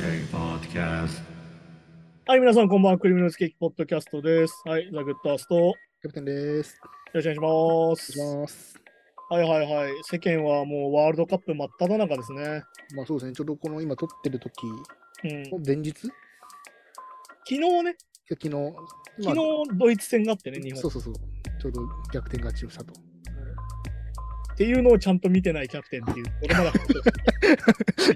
はい、皆さん、こんばんは。クリミナルスケーキポッドキャストです。はい、ザ・グッドアースト。よキャプテンです。ろしくお願いします。はいはいはい。世間はもうワールドカップ真っ只中ですね。まあそうですね、ちょうどこの今撮ってる時うん。前日？日ね、昨日、まあ昨日ドイツ戦があってね、日本。そうそうそう、ちょうど逆転勝ちをしたと。っていうのをちゃんと見てないキャプテンっていう。俺まだい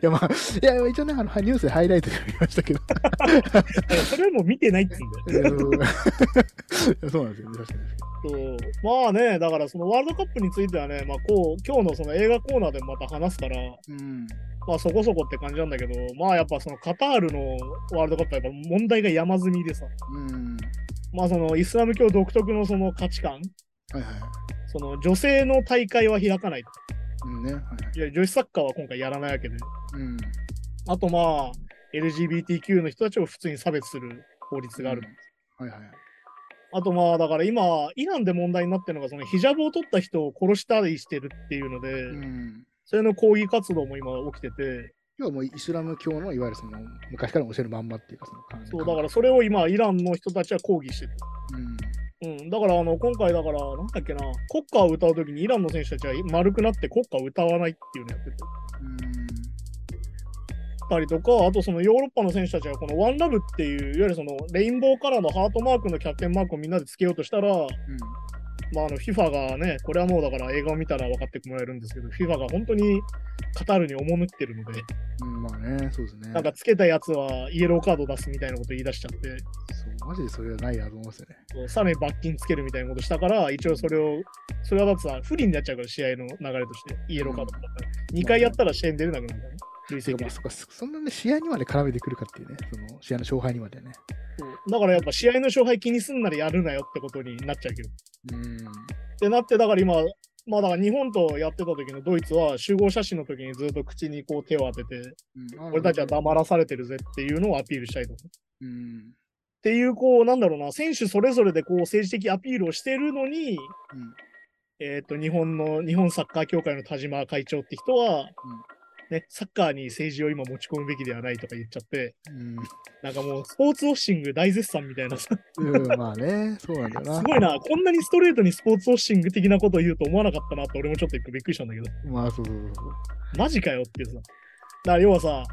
や、まあ、いや、一応ね、あのニュースでハイライトで見ましたけど。それはもう見てないっつうんだよ。う んそうなんですよね、確かに。そうまあね、だからそのワールドカップについてはね、まあこう、今日のその映画コーナーでまた話すから、うん。まあそこそこって感じなんだけど、まあやっぱそのカタールのワールドカップはやっぱ問題が山積みでさ、うん。まあそのイスラム教独特のその価値観、はいはい。その女性の大会は開かない。うんね。はいはい。いや女子サッカーは今回やらないわけで。うん。あとまあ、LGBTQ の人たちを普通に差別する法律がある。はいはい。あとまあ、だから今、イランで問題になってるのが、そのヒジャブを取った人を殺したりしてるっていうので、うん。それの抗議活動も今起きてて、要はもうイスラム教のいわゆるその昔から教えるまんまっていうかその感そう、だからそれを今、イランの人たちは抗議してる。うん。うん、だからあの今回だから、なんだっけな、国歌を歌うときにイランの選手たちは丸くなって国歌を歌わないっていうのをやってて。たりとか、あとそのヨーロッパの選手たちはこのワンラブっていう、いわゆるそのレインボーカラーのハートマークのキャプテンマークをみんなでつけようとしたら、うん。まあ、あの FIFA がね、これはもうだから映画を見たら分かってもらえるんですけど、FIFA が本当にカタールに赴ってるので、うん。うん、まあね、そうですね。なんかつけたやつはイエローカード出すみたいなこと言い出しちゃって、そう、マジでそれはないなと思いますよね。さらに罰金つけるみたいなことしたから、一応それを、それはだってさ、不利になっちゃうから、試合の流れとして、イエローカードだったら、2回やったら試合に出れなくなるからね、累積まあ、そっかそんなね、試合にまで絡めてくるかっていうね、その試合の勝敗にまでね。だからやっぱ試合の勝敗気にすんならやるなよってことになっちゃうけど。うん。ってなって、だから今、まあだから日本とやってた時のドイツは集合写真の時にずっと口にこう手を当てて、うん、俺たちは黙らされてるぜっていうのをアピールしたいと。っうん。ていう、こう、なんだろうな、選手それぞれでこう政治的アピールをしてるのに、うん。えっ、と、日本の、日本サッカー協会の田島会長って人は、ね、サッカーに政治を今持ち込むべきではないとか言っちゃって、うん。なんかもうスポーツウォッシング大絶賛みたいなさ、うん、まあね、そうなんだよな。すごいな、こんなにストレートにスポーツウォッシング的なことを言うと思わなかったなって俺もちょっとびっくりしたんだけど、まあ、そうそうそうそう。マジかよっていうさ。だから要はさ、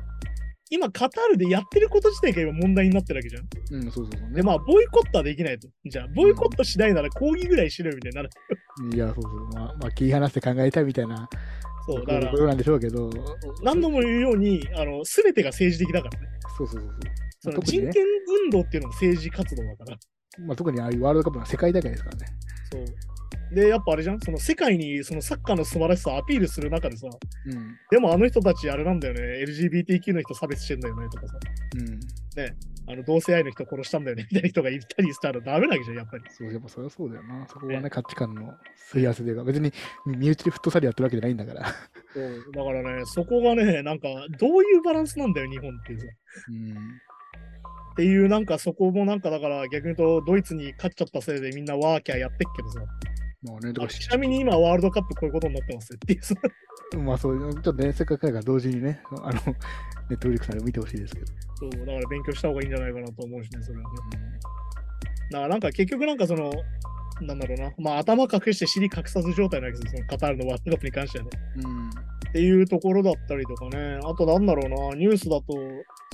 今カタールでやってること自体が今問題になってるわけじゃん。うん、そうそうそう。で、まあ、ボイコットはできないと。じゃあ、ボイコットしないなら抗議ぐらいしろよみたいになる。いや、そうそう。まあ、まあ、切り離して考えたいみたいなそう、だからこ、となんでしょうけど、何度も言うように、あの、すべてが政治的だからね。そうそうそうそそう。特にね、の人権運動っていうのも政治活動だから。まあ、特にああいうワールドカップの世界大会ですからね。そう。で、やっぱあれじゃん？その世界にそのサッカーの素晴らしさをアピールする中でさ、うん。でもあの人たちあれなんだよね、LGBTQ の人差別してんだよねとかさ、うん。あの同性愛の人殺したんだよねみたいな人がいたりしたらダメなわけじゃん、やっぱり。そう、やっぱそりゃそうだよな。そこはねね、価値観のすり合わせで、別に身内でフットサルやってるわけじゃないんだから。そうだからね、そこがね、なんかどういうバランスなんだよ、日本っていうさ。うん。っていう、なんかそこもなんかだから逆に言うとドイツに勝っちゃったせいでみんなワーキャーやってっけどさ、まあね、だあからちなみに今ワールドカップこういうことになってますっていうさ。まあそう、ちょっとね、せっかくだから同時にね、あの、ネットフリックスで見てほしいですけど。そう、だから勉強した方がいいんじゃないかなと思うしね、それはね。だからなんか結局なんかその、なんだろうな、まあ頭隠して尻隠さず状態なわけですよ、そのカタールのワールドカップに関してはね。うん。っていうところだったりとかね、あとなんだろうな、ニュースだと、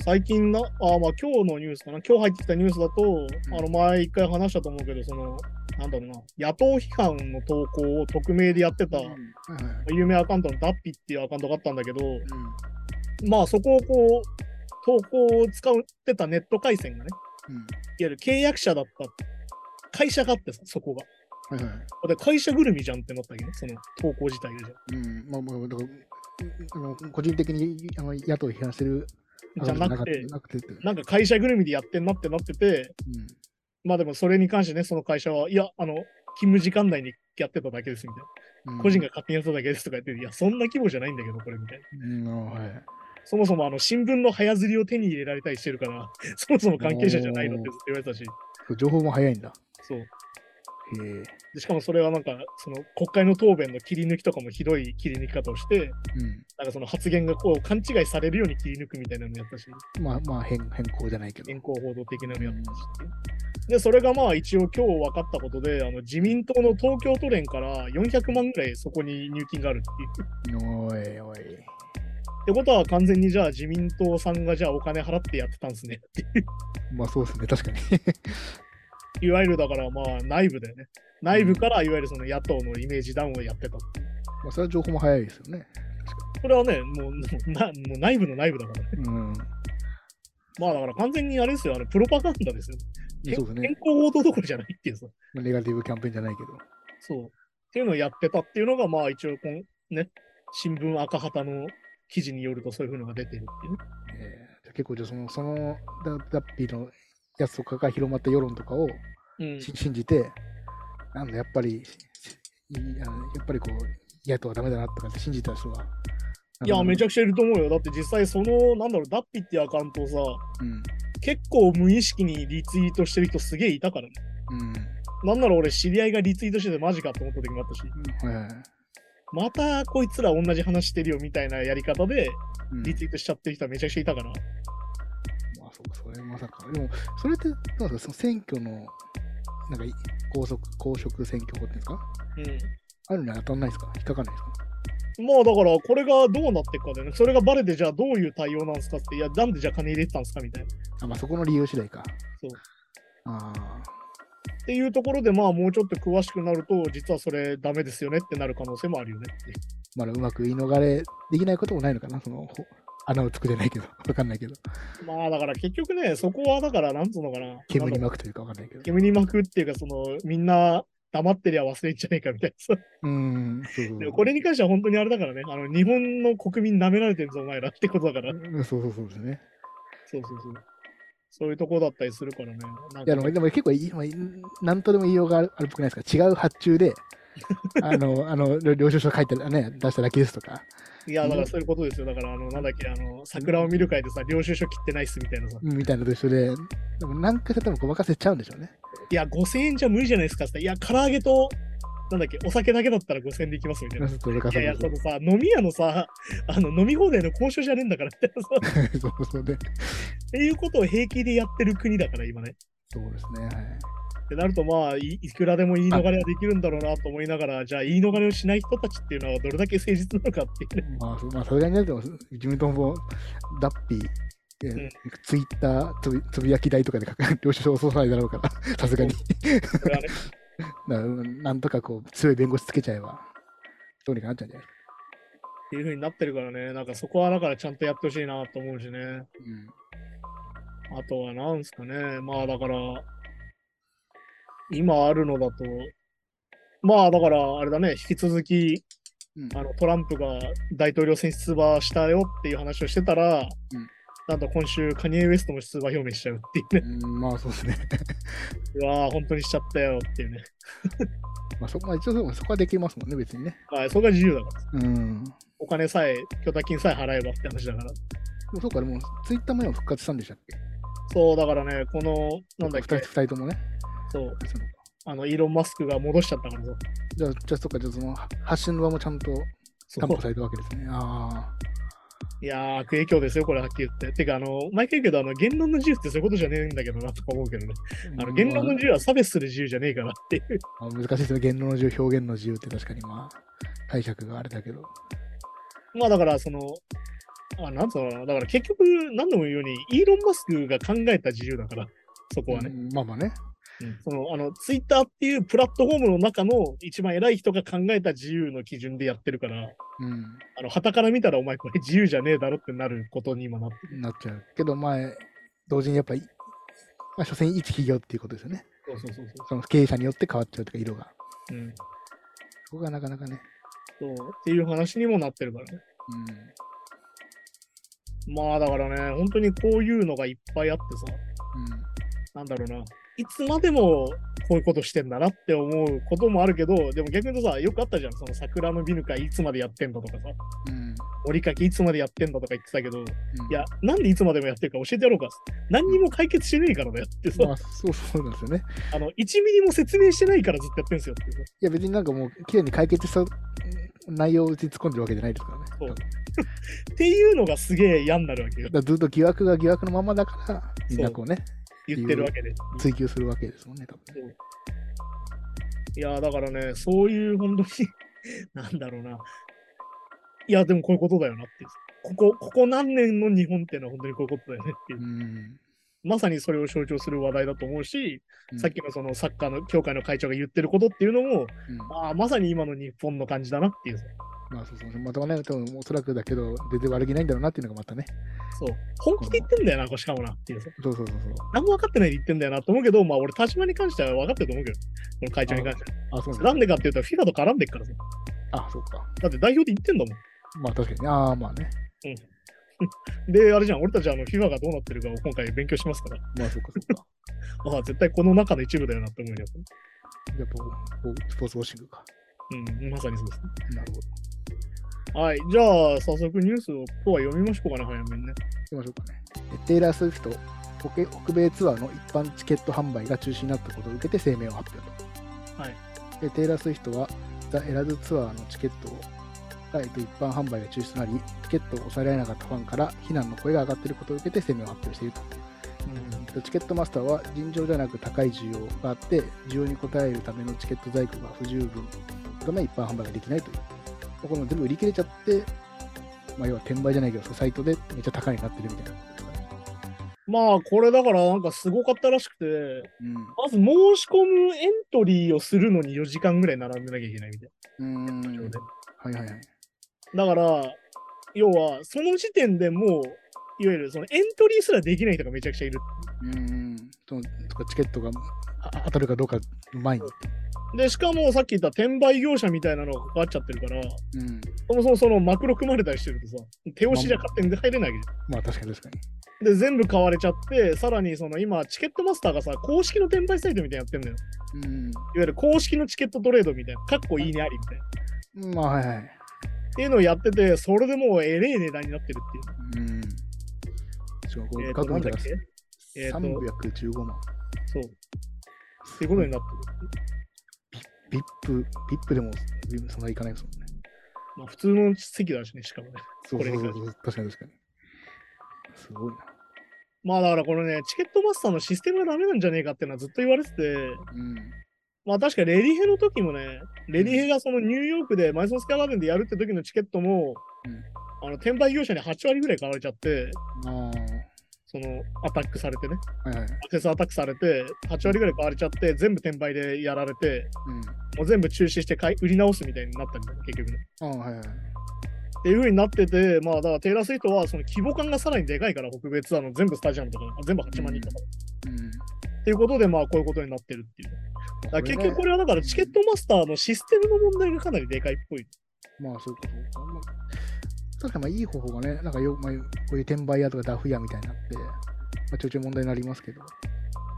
最近な、あまあ今日のニュースかな、今日入ってきたニュースだと、あの前一回話したと思うけど、その、なんだろうな、野党批判の投稿を匿名でやってた。有名アカウントのダッピっていうアカウントがあったんだけど、うん。まあそこをこう、投稿を使ってたネット回線がね、うん。いわゆる契約者だった会社があってさ、そこが。はいはい。で、会社ぐるみじゃんってなったわけね、その投稿自体がじゃん。うん。まあまあ、だから、あの個人的にあの野党を批判してるじゃなくて、なくて。なんか会社ぐるみでやってんなってなってて、まあでもそれに関してね、その会社は、いや、あの、勤務時間内にやってただけですみたいな。うん、個人が勝手にやってただけですとか言って、いや、そんな規模じゃないんだけど、これみたいな。うん、あはい。そもそもあの新聞の早釣りを手に入れられたりしてるから、そもそも関係者じゃないのってずっと言われてたし、情報も早いんだ。そう。でしかもそれはなんか、その国会の答弁の切り抜きとかもひどい切り抜き方をして、うん。なんかその発言がこう勘違いされるように切り抜くみたいなのやったし、まあまあ変、変更じゃないけど。健康報道的なのやったしう。で、それがまあ一応今日分かったことで、あの自民党の東京都連から400万ぐらいそこに入金があるっていう。おいおい。ってことは完全にじゃあ自民党さんがじゃあお金払ってやってたんですねっていう。まあそうですね、確かに。いわゆるだからまあ内部だよね。内部からいわゆるその野党のイメージダウンをやってた。まあそれは情報も早いですよね。これはね、もうなもう内部の内部だからね。うん。まあだから完全にあれですよ、あのプロパガンダですよ。そうですね健。康報道どころじゃないっていうさ。ネガティブキャンペーンじゃないけど。そう。っていうのをやってたっていうのが、まあ一応このね、新聞赤旗の記事によるとそういうのが出てるっていうね。えー結構じゃあその、そのダダッピーのやつとかが広まった世論とかを信じて、なんだ、やっぱり、やっぱりこう、野党はダメだなとかって信じた人が。いや、めちゃゃくちゃいると思うよ。だって実際その、なんだろう、ダッピってアカウントをさ、うん。結構無意識にリツイートしてる人すげえいたからね。うん。なんなら俺知り合いがリツイートしててマジかと思った時もあったし、はいはいはい。またこいつら同じ話してるよみたいなやり方でうんリツイートしちゃってる人はめちゃくちゃいたから。まあ、それまさか。でも、それって、どうですか、その選挙の、なんかい、公職、公職選挙法っていうんですか？うん。あるには当たんないですか？引っかかんないですか？まあだから、これがどうなっていくかだよね。それがバレて、じゃあどういう対応なんですかって、いや、なんでじゃあ金入れてたんですかみたいな。っあ、まあ、そこの理由次第か。そう。ああ。ていうところで、まあもうちょっと詳しくなると、実はそれダメですよねってなる可能性もあるよねって。まだうまく言い逃れできないこともないのかなその、ほ穴を作れないけど、わかんないけど。まあだから結局ね、そこはだから、なんつうのかな。煙に巻くというかわかんないけどう。煙に巻くっていうか、その、みんな黙ってりゃ忘れんじゃねえかみたいなさ。うーん、そうそうでもこれに関しては本当にあれだからね、あの日本の国民舐められてるぞ、お前らってことだから。うんそうそうそうですね。そうそうそう。そういうとこだったりするからね。なんいや、かでもでも結構いい、まあ、いなんとでも言いようがあるあるっぽくないですか違う発注で、あの、あの、領収書書いて、ね、出しただけですとか、いや、だからそういうことですよ。だから、あの、なんだっけ、あの、桜を見る会でさ、領収書切ってないっすみたいなさ。みたいなのと一緒で、でも何回やってもごまかせちゃうんでしょうね。いや、5000円じゃ無理じゃないですかって言ったらいや、唐揚げと、なんだっけ、お酒だけだったら5000円でいきますみたいな。いやいや、そのさ、飲み屋のさ、あの、飲み放題の交渉じゃねえんだからみたいなさ、そうそうで。っていうことを平気でやってる国だから、今ね。そうですね。はい。ってなると、まあい、いくらでも言い逃れはできるんだろうなと思いながら、じゃあ、言い逃れをしない人たちっていうのはどれだけ誠実なのかっていうね。まあ、まあ、それがになると、自民党も、ダッピー、えうんツイッターつぶつぶやき台とかで書か領収書を押さないだろうから、さすがに。これはね。だからなんとかこう、強い弁護士つけちゃえば、どうにかなっちゃうんじゃない？っていう風になってるからね、なんかそこはだからちゃんとやってほしいなと思うしね。うん。あとはなんすかね、まあだから、今あるのだと、まあだからあれだね、引き続きうんあのトランプが大統領選出馬したよっていう話をしてたら、うんなんと今週カニエ・ウエストも出馬表明しちゃうっていうね。うん、まあそうですね。うわー本当にしちゃったよっていうね。まあそこまあ一応そこはできますもんね、別にね。まあそこが自由だから。うん。でお金さえ、許諾金さえ払えばって話だから。もそうか、でもツイッターも今復活したんでしたっけ？そう、だからね、この、なんだっけ？二人、二人ともね。そう、あの、イーロン・マスクが戻しちゃったからさ。じゃあ、じゃあ、そっか、じゃあそのは発信の場もちゃんとそう担保されたわけですね。あいやー、悪影響ですよ、これはっきり言って。てか、あの、毎回言うけど、あの、言論の自由ってそういうことじゃねえんだけどなとか思うけどね。あ。あの、言論の自由は差別する自由じゃねえからっていう。まあ難しいですね。言論の自由、表現の自由って確かにまあ、解釈があれだけど。まあ、だから、その、あ、なんつうのかな。だから結局、何度も言うように、イーロン・マスクが考えた自由だから、そこはね。うんまあまあね。うんその、あの、ツイッターっていうプラットフォームの中の一番偉い人が考えた自由の基準でやってるから、うん。あの、旗から見たらお前これ自由じゃねえだろってなることに今なってる。なっちゃう。けど、まあ、同時にやっぱり、まあ、所詮一企業っていうことですよね。そうそうそうそその経営者によって変わっちゃうというか、色が。う。うん。そこがなかなかね。そう。っていう話にもなってるからね。まあだからね、本当にこういうのがいっぱいあってさ、うん。うん。なんだろうな。いつまでもこういうことしてんだなって思うこともあるけど、でも逆に言うとさ、よくあったじゃん、その桜のビヌ会いつまでやってんだとかさ、うん。折りかけいつまでやってんだとか言ってたけど、いうんや、なんでいつまでもやってるか教えてやろうか。何にも解決してねえからだよってさ、まあ、そうそうなんですよね。あの、1ミリも説明してないからずっとやってんすよってさ。いや、別になんかもう、綺麗に解決した内容を突っ込んでるわけじゃないですからね。そう っていうのがすげえ嫌になるわけよだ。からずっと疑惑が疑惑のままだから、みんなこうね、言ってるわけで。追求するわけですもんね、多分ね。いや、だからね、そういう本当に、なんだろうな。いや、でもこういうことだよなっていう。ここ、ここ何年の日本っていうのは本当にこういうことだよねっていうう。ん。まさにそれを象徴する話題だと思うし、うんさっきのそのサッカーの協会の会長が言ってることっていうのも、うんああ、まさに今の日本の感じだなっていうさ。まあそうそうそう。またね、多分おそらくだけど、全然悪気ないんだろうなっていうのがまたね。そう。本気で言ってんだよな、しかもなっていうさ。そうそうそうそう。何も分かってないで言ってんだよなと思うけど、まあ俺、田島に関しては分かってると思うけど、この会長に関しては。あ、そうなんでかって言うと、FIFA と絡んでっからさ。あ、そうか。だって代表で言ってんだもん。まあ確かにね。ああ、まあね。で、あれじゃん、俺たちあの FIFA がどうなってるかを今回勉強しますから。まあそうかそうか。ああ、絶対この中の一部だよなって思うよ。やっぱスポーツウォッシングか。うん、まさにそうですね。なるほど。はい、じゃあ、早速ニュースを今日は読みましょうかね、早めにね。行きましょうかね。えテイラー・スウィフト、北北米ツアーの一般チケット販売が中止になったことを受けて声明を発表と。はい。でテイラー・スウィフトは、ザ・エラズツアーのチケットが、えっと、一般販売が中止となり、チケットを抑えられなかったファンから非難の声が上がっていることを受けて声明を発表していると。でチケットマスターは尋常じゃなく高い需要があって、需要に応えるためのチケット在庫が不十分のため一般販売ができないという。これも全部売り切れちゃって、まあ、要は転売じゃないけど、サイトでめっちゃ高いになってるみたいな。まあ、これだからなんかすごかったらしくて、うん。まず申し込むエントリーをするのに4時間ぐらい並んでなきゃいけないみたいうーん。な状態で。はいはいはい。だから、要は、その時点でもう、いわゆるそのエントリーすらできない人がめちゃくちゃいる。うーん。とかチケットがあ当たるかどうかの前に。で、しかもさっき言った転売業者みたいなのが関わっちゃってるから、うん。そもそもそのマクロ組まれたりしてるとさ、手押しじゃ勝手に入れないわけじまあ確かに確かに。ゃん。で、全部買われちゃって、さらにその今、チケットマスターがさ、公式の転売サイトみたいなのやってんだよ。うん。いわゆる公式のチケットトレードみたいな、かっこいいねありみたいな。まあはいはい。っていうのをやってて、それでもうえれえ値段になってるっていう。うん。しかもこれ、えっ、と、額だっけ？えっ、と、315万。そう。っていうことになってる。ビップ、ビップでもそんないかないですもんね。まあ、普通の席だしね、しかもね。そうそうそうこそう。確かに確かに。すごいな。まあだからこのね、チケットマスターのシステムがダメなんじゃねえかっていうのはずっと言われてて、うん。まあ確かレディヘの時もね、レディヘがそのニューヨークでマイソンスカイガーデンでやるって時のチケットも、あの転売業者に8割ぐらい買われちゃって、あそのアタックされてね、あ、はいはい。アクセスアタックされて、8割ぐらい買われちゃって、全部転売でやられて、うん。もう全部中止して買い売り直すみたいになったんだよね、結局ね。はいはい。っていう風になってて、まあだからテイラー・スイートはその規模感がさらにでかいから、北米ツアーの全部スタジアムとか、あ全部8万人とか。うん。っていうことで、まあこういうことになってるっていう。だ結局これはだからチケットマスターのシステムの問題がかなりでかいっぽい。まあ、そうか、そうか。まあ、確かにまあいい方法がね、なんかよ、まあ、こういう転売屋とかダフ屋みたいになって、まあ、ちょいちょい問題になりますけど。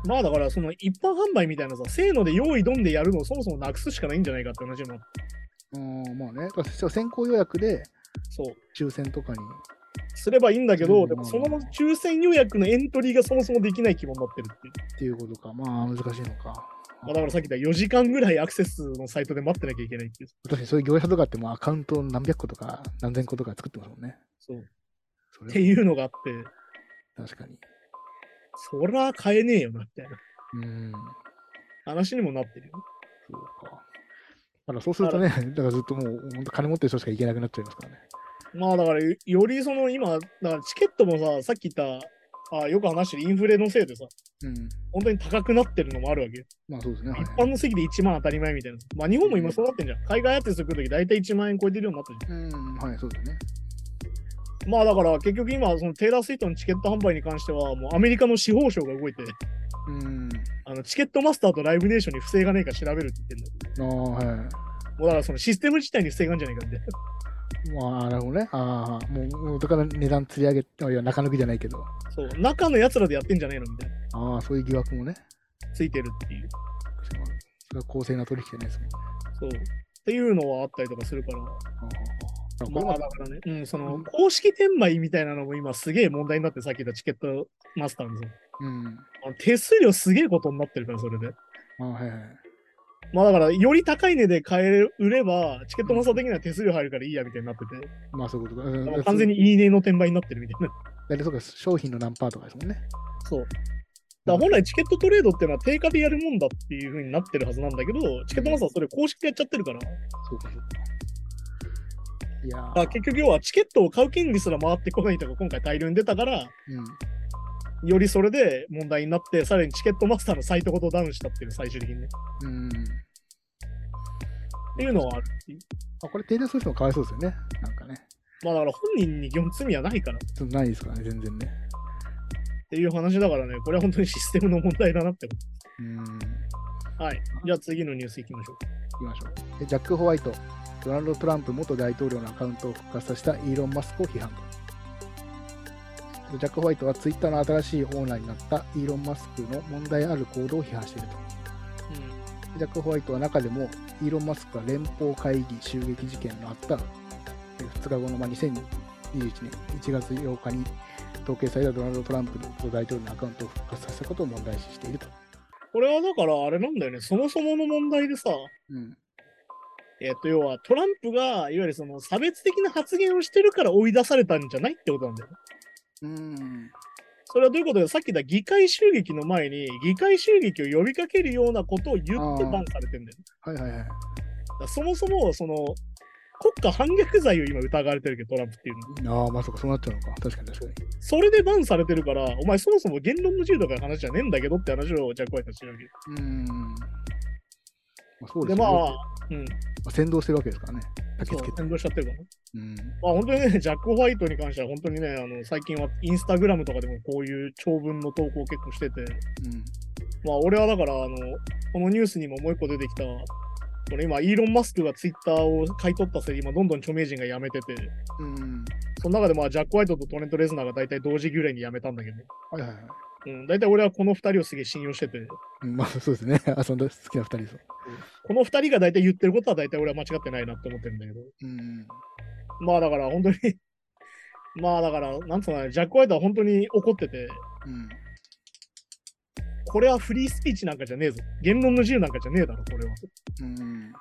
まあだからその一般販売みたいなさ、せーので用意どんでやるのをそもそもなくすしかないんじゃないかって話になって。うん、まあね、先行予約でそう。抽選とかに、すればいいんだけど、うんでもその抽選予約のエントリーがそもそもできない規模になってるっていう。っていうことか。まあ、難しいのか。まあ、だからさっき言った4時間ぐらいアクセスのサイトで待ってなきゃいけないっていう。確かにそういう業者とかってもうアカウント何百個とか何千個とか作ってますもんね。そう。それっていうのがあって、確かに。そら買えねえよな、みたいなうん。話にもなってるよ。そうか。だからそうするとね、だからずっともう本当金持ってる人しか行けなくなっちゃいますからね。まあだからよよりその今、だからチケットもさ、さっき言った、あよく話してるインフレのせいでさ、うん。本当に高くなってるのもあるわけよ。まあそうですね。はい一般の席で1万当たり前みたいな。まあ日本も今そうなってんじゃん。海外アーティスト来るとき大体1万円超えてるようになったじうん、はい、そうですね。ゃん。まあだから結局今、そのテイラー・スイートのチケット販売に関しては、もうアメリカの司法省が動いて、うん。あのチケットマスターとライブネーションに不正がねえか調べるって言ってんだよ。ああ、はい。もうだからそのシステム自体に不正があるんじゃないかみたいな。まあ、なるほどね。ああ、もう、だから値段釣り上げ、いや、中抜きじゃないけど。そう、中の奴らでやってんじゃねえのみたいな。ああ、そういう疑惑もね。ついてるっていう。それは公正な取引じゃないですもんね。そう。っていうのはあったりとかするから。ああまあだからね、うん、その公式転売みたいなのも今すげえ問題になってさっき言ったチケットマスターのさうん。手数料すげえことになってるから、それで。あはいはい。まあだから、より高い値で買える、売れば、チケットマスター的には手数料入るからいいやみたいになってて、まあそういうことか。うん完全にいいねの転売になってるみたいな。大体そうか、商品の何パーとかですもんね。そう。だ本来チケットトレードっていうのは定価でやるもんだっていう風になってるはずなんだけど、チケットマスターはそれ公式でやっちゃってるから、だそうかそうか。いや結局要はチケットを買う権利すら回ってこないとか今回大量に出たから、うん。よりそれで問題になって、さらにチケットマスターのサイトごとダウンしたっていう最終的にね。うん。っていうのはあるっていう。あ、これ、テイラー・スウィフトもかわいそうですよね。なんかね。まあだから本人に基本罪はないからないですからね、全然ね。ていう話だからね、これは本当にシステムの問題だなってこうん。と。はい。じゃあ次のニュースいきましょう。行きましょう。でジャック・ホワイト、ドナルド・トランプ元大統領のアカウントを復活させたイーロン・マスクを批判と。ジャック・ホワイトはツイッターの新しいオーナーになったイーロン・マスクの問題ある行動を批判していると。ジャック・ホワイトは中でも、イーロン・マスクが連邦会議襲撃事件のあった2日後の、まあ、2021年1月8日に統計されたドナルド・トランプ元大統領のアカウントを復活させたことを問題視していると。これはだからあれなんだよね、そもそもの問題でさ、うん。えっ、と、要はトランプが、いわゆるその差別的な発言をしてるから追い出されたんじゃないってことなんだよね。うん。それはどういうことで、さっき言った議会襲撃の前に、議会襲撃を呼びかけるようなことを言ってバンされてんだよね。はいはいはい。だそもそも、その、国家反逆罪を今疑われてるけど、トランプっていうのは。ああ、まあそうか、そうなっちゃうのか。確かに確かに。それでバンされてるから、お前そもそも言論の自由とかの話じゃねえんだけどって話を、じゃあこうやってしてるわけ。うーん。まあ、そうでで、すね。まあ先導してるわけですからね。先導しちゃってるからね。うん。まあ本当にね、ジャック・ホワイトに関しては本当にね、あの最近はインスタグラムとかでもこういう長文の投稿を結構してて、うん。まあ俺はだから、あの、このニュースにももう一個出てきた、これ今、イーロン・マスクがツイッターを買い取ったせいで今どんどん著名人が辞めてて、うん。その中でまあジャック・ホワイトとトレント・レズナーが大体同時ぐらいに辞めたんだけど、はいはいはい。うん、大体俺はこの二人をすげえ信用してて、うん、まあそうですね。遊んだ好きな二人です。この二人が大体言ってることは大体俺は間違ってないなって思ってるんだけど、うん。まあだから本当に まあだから、なんつうのかな、ジャック・ホワイトは本当に怒ってて、うん。これはフリースピーチなんかじゃねえぞ。言論の自由なんかじゃねえだろ、これは。うん。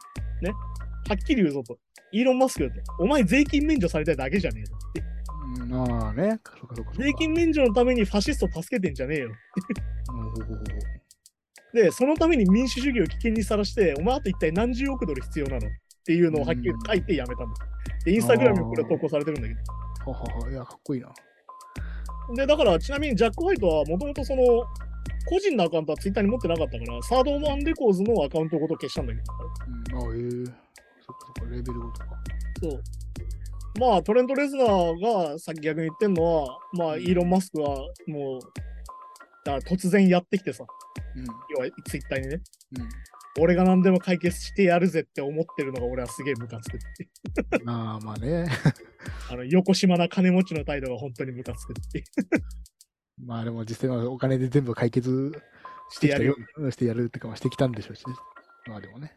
はっきり言うぞと。イーロン・マスクよと。お前税金免除されたいだけじゃねえぞって。うん、ああね。そうかそうかそうか。税金免除のためにファシスト助けてんじゃねえよ。で、そのために民主主義を危険にさらして、お前あと一体何十億ドル必要なの？っていうのをはっきり書いてやめたんだ。で、インスタグラムにこれ投稿されてるんだけど。うははは。いや、かっこいいな。で、だからちなみにジャック・ホワイトはもともとその、個人のアカウントはツイッターに持ってなかったから、サードワンレコーズのアカウントごと消したんだけど。うん。ああ、ええそっかそっか、レベルごとか。そう。まあ、トレント・レズナーがさっき逆に言ってんのは、まあ、イーロン・マスクはもう、だから突然やってきてさ、うん。要はツイッターにね、うん。俺が何でも解決してやるぜって思ってるのが俺はすげえムカつくって。まあまあね。あの、横島な金持ちの態度が本当にムカつくって。まあでも実際はお金で全部解決してやるよ。うんしてやるってか、まあしてきたんでしょうしね。まあでもね。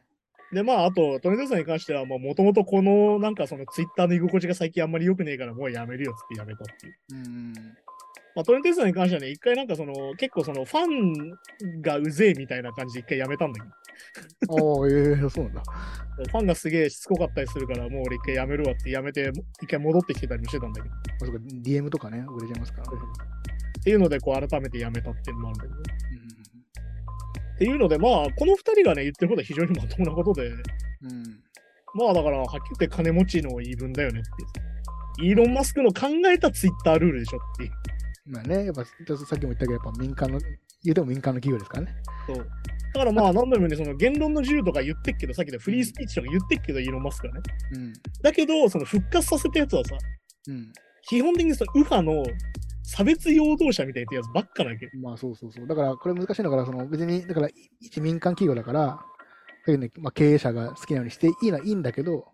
で、まあ、あと、トレント・レズナーに関しては、もともとこの、なんかそのツイッターの居心地が最近あんまり良くねえからもうやめるよっつってやめたっていう。うん。まあ、トレント・レズナーに関してはね、一回なんかその、結構その、ファンがうぜえみたいな感じで一回やめたんだけど。ああ、ええそうなんだ。ファンがすげえしつこかったりするから、もう俺一回やめるわってやめて、一回戻ってきてたりもしてたんだけど。あそうか、DM とかね、売れちゃいますからね。っていうので、こう改めてやめたっていうのもあるんだけど。うんっていうので、まあ、この二人がね、言ってることは非常にまともなことで、うん。まあだから、はっきり言って金持ちの言い分だよねって。イーロン・マスクの考えたツイッタールールでしょっていう。まあね、やっぱ、さっきも言ったけど、やっぱ民間の、言うても民間の企業ですからね。そう。だからまあ、何度も言うように、その言論の自由とか言ってっけど、さっきのフリースピーチとか言ってっけど、イーロン・マスクはね。うん。だけど、その復活させたやつはさ、うん。基本的にその右派の差別陽動者みたいなやつばっかだけど。まあそうそうそう。だからこれ難しいのが、その別に、だから一民間企業だから、まあ、経営者が好きなようにしていいのはいいんだけど、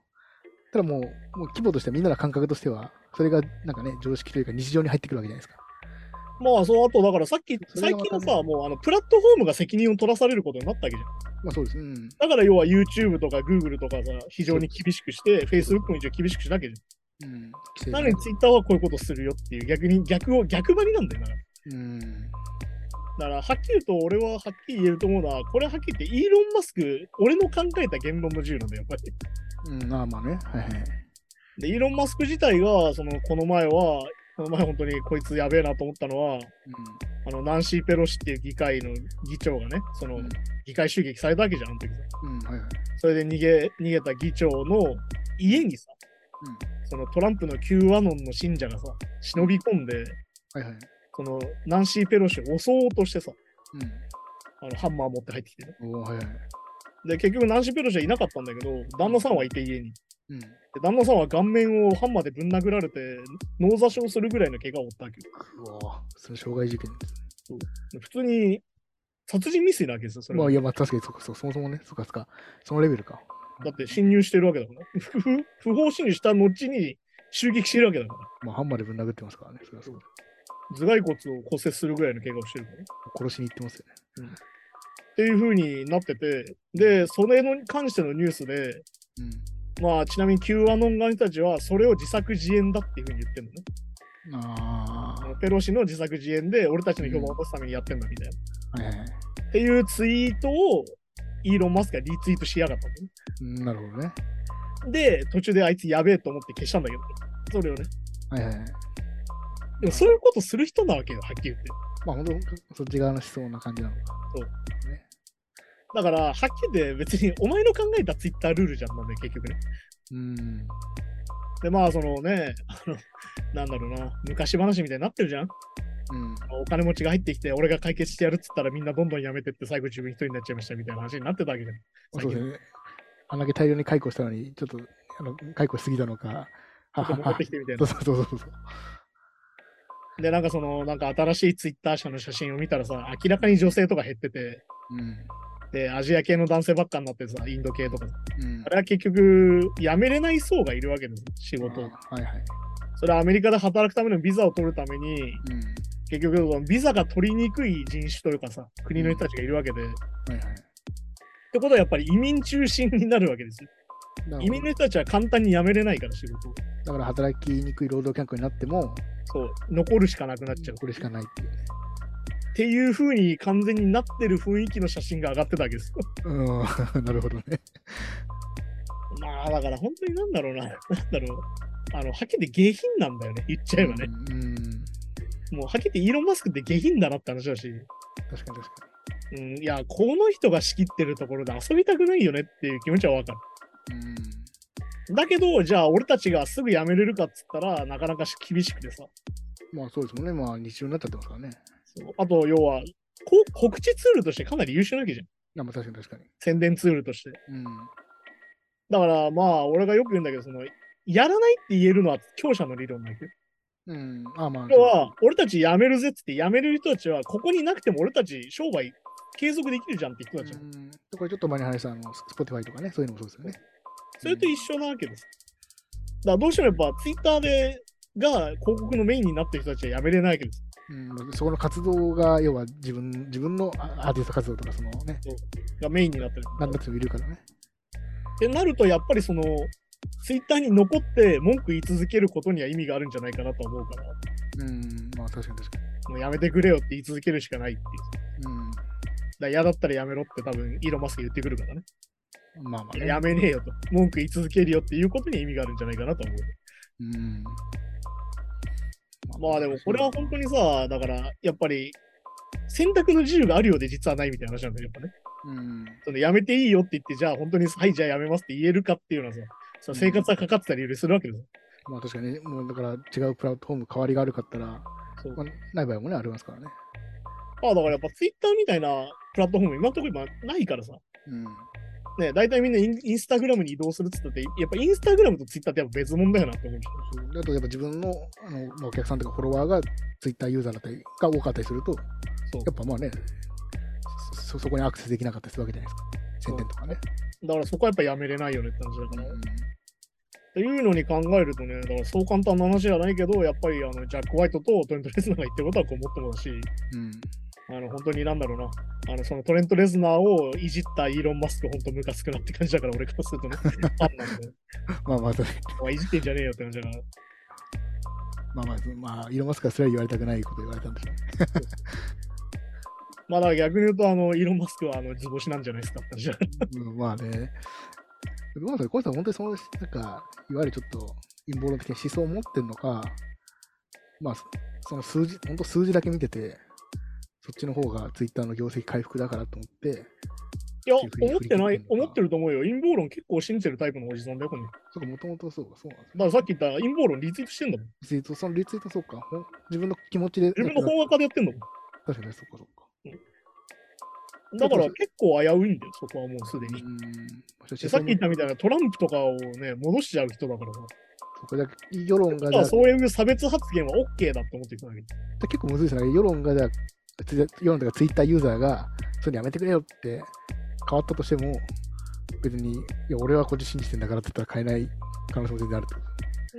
ただもう、もう規模としてはみんなの感覚としては、それがなんかね、常識というか日常に入ってくるわけじゃないですか。まあ、そう、あと、だからさっき、最近はさ、もう、あの、プラットフォームが責任を取らされることになったわけじゃん。まあそうです。うん。だから、要は YouTube とか Google とかさ、非常に厳しくして、Facebook も一応厳しくしたわけじうん。ゃん。なのに Twitter はこういうことするよっていう、逆に、逆を、逆張りなんだよ、だから。うん。だから、はっきり言うと、俺ははっきり言えると思うのは、これははっきり言って、イーロン・マスク、俺の考えた言論の自由なんだよ、やっぱり。うん、まあまあね。はいはい。で、イーロン・マスク自体が、その、この前は、この前本当にこいつやべえなと思ったのは、あの、ナンシー・ペロシっていう議会の議長がね、そのうん、議会襲撃されたわけじゃん、あの時さ。うん。うん、はいはい。それで逃げ、逃げた議長の家にさ、そのトランプの Q アノンの信者がさ、忍び込んで、うん。はいはい。その、ナンシー・ペロシを襲おうとしてさ、うあの、ハンマー持って入ってきてね。はいはい。で、結局ナンシー・ペロシはいなかったんだけど、旦那さんはいて家に。うん。で旦那さんは顔面をハンマーでぶん殴られて、脳挫傷するぐらいの怪我を負ったわけよ。うわそれ傷害事件です。普通に殺人未遂なわけですよ、それは。まあいや、まあ確かにそうそう、そもそもね、そっかそっか、そのレベルか。だって侵入してるわけだから。不不法侵入した後に襲撃してるわけだから。まあハンマーでぶん殴ってますからね。そそう頭蓋骨を骨折するぐらいの怪我をしてるからね。殺しに行ってますよね。っていう風になってて、で、それに関してのニュースで、まあ、ちなみに Q アノン側の人たちは、それを自作自演だっていう風に言ってるのね。うん。あペロシの自作自演で、俺たちの評判を落とすためにやってんだみたいな。あ。はいはいはい。っていうツイートを、イーロン・マスクがリツイートしやがったのね。うんなるほどね。で、途中であいつやべえと思って消したんだけど、それをね。はいはいはい。でもそういうことする人なわけよ、はっきり言って。まあ本当、そっち側の思想な感じなのか。だから、はっきり言って別にお前の考えたツイッタールールじゃんなんだよ、結局ね。うん。で、まあ、そのね、あの、なんだろうな、昔話みたいになってるじゃん。うん。お金持ちが入ってきて、俺が解決してやるっつったらみんなどんどん辞めてって、最後自分一人になっちゃいましたみたいな話になってたわけじゃん。そうですね。あんだけ大量に解雇したのに、ちょっと、あの、解雇しすぎたのか。戻ってきてみたいなそう。そうそうそう。で、なんかその、なんか新しいツイッター社の写真を見たらさ、明らかに女性とか減ってて、うん。で、アジア系の男性ばっかになってさ、インド系とかさ。うんあ。れは結局、辞めれない層がいるわけです、仕事を。はいはい。それはアメリカで働くためのビザを取るために、うん。結局、そのビザが取りにくい人種というかさ、国の人たちがいるわけで、っはいはい。てことはやっぱり移民中心になるわけですよ。移民の人たちは簡単に辞めれないから、仕事を。だから働きにくい労働環境になっても、そう、残るしかなくなっちゃう。これしかないっていうね。っていう風に完全になってる雰囲気の写真が上がってたわけですよ。うん、なるほどね。まあ、だから本当になんだろうな、なんだろう。あの、はっきり言って下品なんだよね、言っちゃえばね。うん。もうはっきり言ってイーロン・マスクって下品だなって話だし、確かに確かうん、いや、この人が仕切ってるところで遊びたくないよねっていう気持ちはわかる。に。うん。だけど、じゃあ俺たちがすぐ辞めれるかっつったら、なかなか厳しくてさ。まあそうですもんね。まあ日常になっちゃってますからね。そうあと、要は、こ告知ツールとしてかなり優秀なわけじゃん。あまあ確かに確かに。宣伝ツールとして。うん。だから、まあ、俺がよく言うんだけど、その、やらないって言えるのは強者の理論だけど。うん。あまあ。要は、俺たち辞めるぜって辞めれる人たちは、ここになくても俺たち商売継続できるじゃんって人たちは。うん。これちょっと前に話したあの、Spotify とかね、そういうのもそうですよね。それと一緒なわけです。だからどうしてもやっぱツイッターでが広告のメインになってる人たちはやめれないわけです。うん、そこの活動が、要は自分自分のあアーティスト活動とか、そのね、がメインになってる。なんだってもいるからね。ってなると、やっぱりその、ツイッターに残って文句言い続けることには意味があるんじゃないかなと思うから、うん、まあ確かに確かもうやめてくれよって言い続けるしかないっていう。に。だから嫌だったらやめろって多分、イーロン・マスク言ってくるからね。うん。まあまあね。やめねえよと。文句言い続けるよっていうことに意味があるんじゃないかなと思う。うん。まあでも、これは本当にさ、だから、やっぱり、選択の自由があるようで実はないみたいな話なんだよ、やっぱね。うん。そのやめていいよって言って、じゃあ本当に、はい、じゃあやめますって言えるかっていうのはさ、その生活がかかってたりするわけですよ。まあ確かにね、もうだから違うプラットフォーム代わりがあるかったら、そうまあ、ない場合もね、ありますからね。ああ、だからやっぱツイッターみたいなプラットフォーム今のところ今ないからさ。うん。ね、大体みんなインインスタグラムに移動するっつったって、やっぱインスタグラムとツイッターってやっぱ別物だよなって思うし。そうであとやっぱ自分のあの、まあ、お客さんとかフォロワーが Twitter ユーザーだったりが多かったりすると、そうやっぱまあね、そそこにアクセスできなかったりするわけじゃないですか。宣伝とかね。だからそこはやっぱやめれないよねって話だから。うんっていうのに考えるとね、だからそう簡単な話じゃないけど、やっぱりあのジャック・ホワイトとトレント・レスナーが言ってることはこう思ってもだし、うん。あの本当になんだろうな、あのそのトレント・レスナーをいじったイーロン・マスク、本当ムカつくなって感じだから、俺からするとね、ファンなんで、まあまあ、それお前いじってんじゃねえよって感じだから。まあまあ、そまあ、イーロンマスクはそれは言われたくないこと言われたんでしょうね。まあだから逆に言うと、あのイーロン・マスクはあの図星なんじゃないですかうん、まあね。どうなんですかこの人は本当にその、なんか、いわゆるちょっと陰謀論的な思想を持ってるのか、まあ、その数字、本当数字だけ見てて、そっちの方がツイッターの業績回復だからと思って、いや、思ってない思ってると思うよ。陰謀論結構信じてるタイプのおじさんだよ、この人。だそうか、もともとそうか、そうなんですね。からさっき言った陰謀論リツイートしてんだもん。リツイート、そのリツイートそうか、自分の気持ちで。自分の本若でやってんだもん。確かに、そうか、そうか。だから結構危ういんだよ、そこはもうすでに。さっき言ったみみたいなトランプとかをね、戻しちゃう人だからさ。そうか、じゃあ世論がそういう差別発言は OK だと思っていくわけ。結構むずいですね。世論がじゃ世論とかツイッターユーザーが、それやめてくれよって変わったとしても、別に、いや、俺はこっち信じてんだからって言ったら変えない可能性も全然あると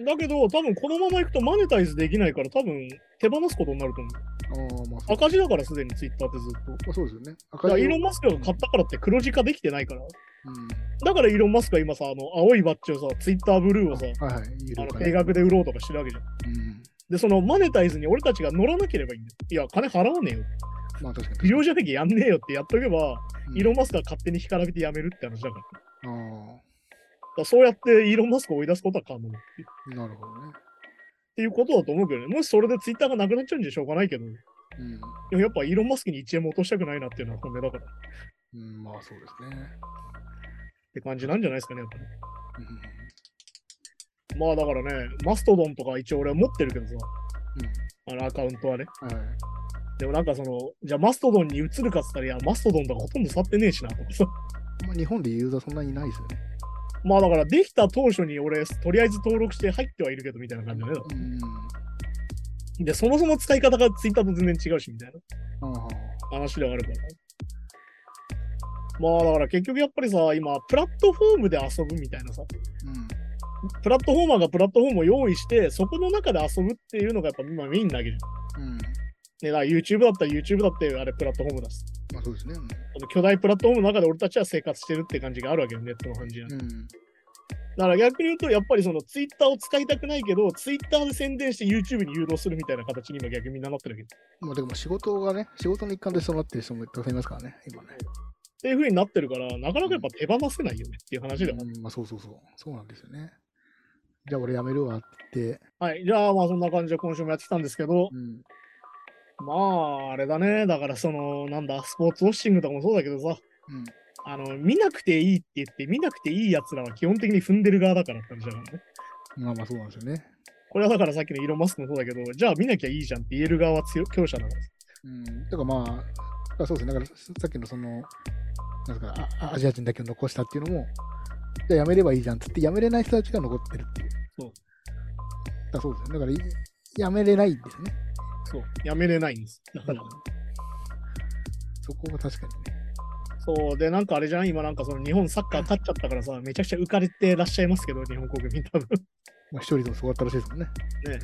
だけど、多分このままいくとマネタイズできないから、多分手放すことになると思う。赤字だからすでにツイッターってずっと。だまあ、そうですよね。か赤字イーロン・マスクが買ったからって黒字化できてないから。うんだからイーロン・マスクは今さ、あの青いバッジをさ、ツイッターブルーをさ、はいはい。有あの定額で売ろうとかしてるわけじゃん。うん。で、そのマネタイズに俺たちが乗らなければいいんだよ。いや、金払わねえよ。まあ確かに。不要じゃなきゃやんねえよってやっとけば、うんイーロン・マスクは勝手に干からびてやめるって話だから。あらそうやってイーロン・マスクを追い出すことは可能なるほどね。いうことだと思うけどね。もしそれでツイッターがなくなっちゃうんじゃしょうがないけど、でうん。もやっぱイーロン・マスクに1円も落としたくないなっていうのは本音だから。っうん、まあそうですね。て感じなんじゃないですかね、やっぱり。うん。まあだからね、マストドンとか一応俺は持ってるけどさ、うん。あのアカウントはね。はい。でもなんかその、じゃあマストドンに移るかっつったら、いや、マストドンとかほとんど触ってねえしなとかさ。まあ日本でユーザーそんなにいないですよね。まあだからできた当初に俺、とりあえず登録して入ってはいるけどみたいな感じだね。うん。で、そもそも使い方がツイッターと全然違うしみたいな。話ではあるから。まあだから結局やっぱりさ、今、プラットフォームで遊ぶみたいなさ、うん。プラットフォーマーがプラットフォームを用意して、そこの中で遊ぶっていうのがやっぱ今メインなわけじゃん。うん。ね、だ YouTube だったら YouTube だってあれプラットフォームだし、まあそうですね。その巨大プラットフォームの中で俺たちは生活してるって感じがあるわけよ、ネットの感じが。うん。うん。だから逆に言うと、やっぱりその Twitter を使いたくないけど、Twitter で宣伝して YouTube に誘導するみたいな形に今逆にみんななってるわけ。っまあでも仕事がね、仕事の一環でそうなってる人もたくさんいますからね、今ね。ていう風になってるから、なかなかやっぱ手放せないよねっていう話ではある。うん、まあそうそうそう。そうなんですよね。じゃあ俺辞めるわって言って、はい。じゃあまあそんな感じで今週もやってきたんですけど、うん。まああれだね。だからその、なんだ、スポーツウォッシングとかもそうだけどさ、うん。あの、見なくていいって言って、見なくていい奴らは基本的に踏んでる側だからって話だからね。まあまあそうなんですよね。これはだからさっきのイーロン・マスクもそうだけど、じゃあ見なきゃいいじゃんって言える側は強強者だから。うん。だからまあ、そうですね。だからさっきのその、なんか、あアジア人だけを残したっていうのも、じゃあ辞めればいいじゃんっつって辞めれない人たちが残ってるっていう。そう。だそうですね。だからい辞めれないんですね。そう。やめれないんです。だから。そこが確かにね。そう。で、なんかあれじゃん？今なんかその日本サッカー勝っちゃったからさ、めちゃくちゃ浮かれてらっしゃいますけど、日本国民多分。まあ一人でもすごかったらしいですもんね。ね。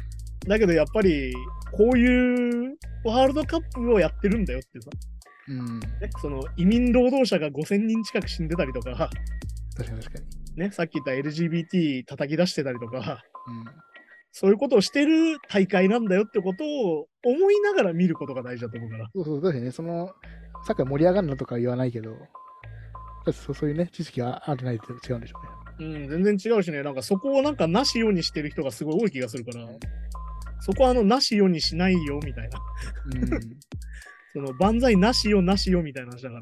だけどやっぱり、こういうワールドカップをやってるんだよってさ、うん。ね、その移民労働者が5000人近く死んでたりとか、確かに確かに。ね、さっき言った LGBT 叩き出してたりとか、うん。そういうことをしてる大会なんだよってことを思いながら見ることが大事だと思うから。そうそう、確かにね、その、サッカー盛り上がるのとかは言わないけど、そうそういうね、知識があるないと違うんでしょうね。うん、全然違うしね、なんかそこをなんかなしようにしてる人がすごい多い気がするから、そこはあの、なしようにしないよみたいな。うん。その、万歳なしよなしよみたいな話だから。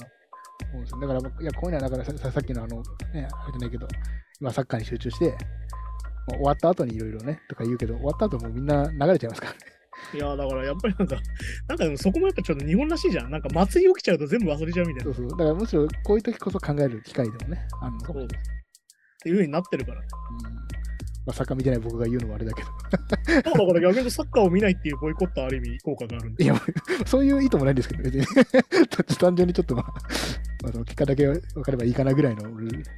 そうですね。だから、いや、こういうのは、だからさささっきのあの、ね、あれじゃないけど、今サッカーに集中して、終わった後にいろいろね、とか言うけど、終わった後もうみんな流れちゃいますからね。いや、だからやっぱりなんか、なんかでもそこもやっぱちょっと日本らしいじゃん。なんか祭り起きちゃうと全部忘れちゃうみたいな。そうそう。だからむしろこういう時こそ考える機会でもね、あるの。そうっていう風になってるから。まあ、サッカー見てない僕が言うのもあれだけど。だから逆にサッカーを見ないっていうボイコットはある意味効果があるんで。いや、そういう意図もないんですけど、別に。単純にちょっとまあ、まあ、その結果だけ分かればいいかなぐらいの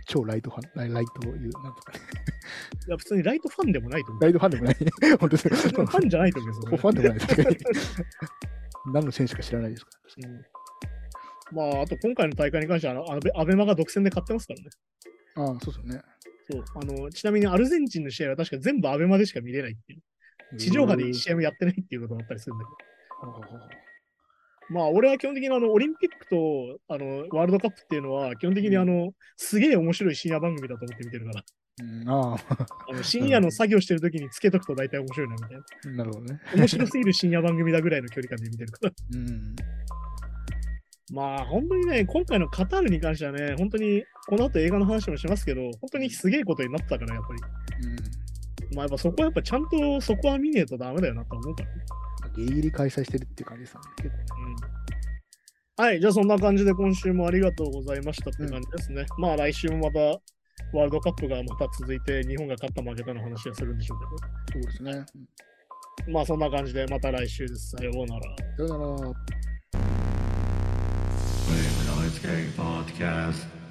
超ライトファン、ライトいう、なんとかね。いや、普通にライトファンでもないと思う。ライトファンでもない。本当です。ファンじゃないと思うんですよ、ファンでもないです。何の選手か知らないですから、うんまあ、あと今回の大会に関しては、アベアベマが独占で買ってますからね。ああ、そうですよね。そうあのちなみにアルゼンチンの試合は確か全部アベマでしか見れないっていう。地上波で1試合もやってないっていうことだったりするんだけど。まあ、俺は基本的にあのオリンピックとあのワールドカップっていうのは、基本的にあの、すげえ面白い深夜番組だと思って見てるから。うん、ああの深夜の作業してるときにつけとくと大体面白いなみたいな。なるほどね。面白すぎる深夜番組だぐらいの距離感で見てるから。うん。まあ、本当にね、今回のカタールに関してはね、本当に、この後映画の話もしますけど、本当にすげえことになったから、やっぱり。うん、まあ、やっぱそこはやっぱちゃんとそこは見ねえとダメだよなと思うからね。ギリギリ開催してるっていう感じですね、結構うん。はい、じゃあそんな感じで今週もありがとうございましたって感じですね。うん、まあ来週もまたワールドカップがまた続いて日本が勝った負けたの話はするんでしょうけど。そうですね。まあそんな感じでまた来週です。さようなら。さようなら。Wave Noise Gang Podcast.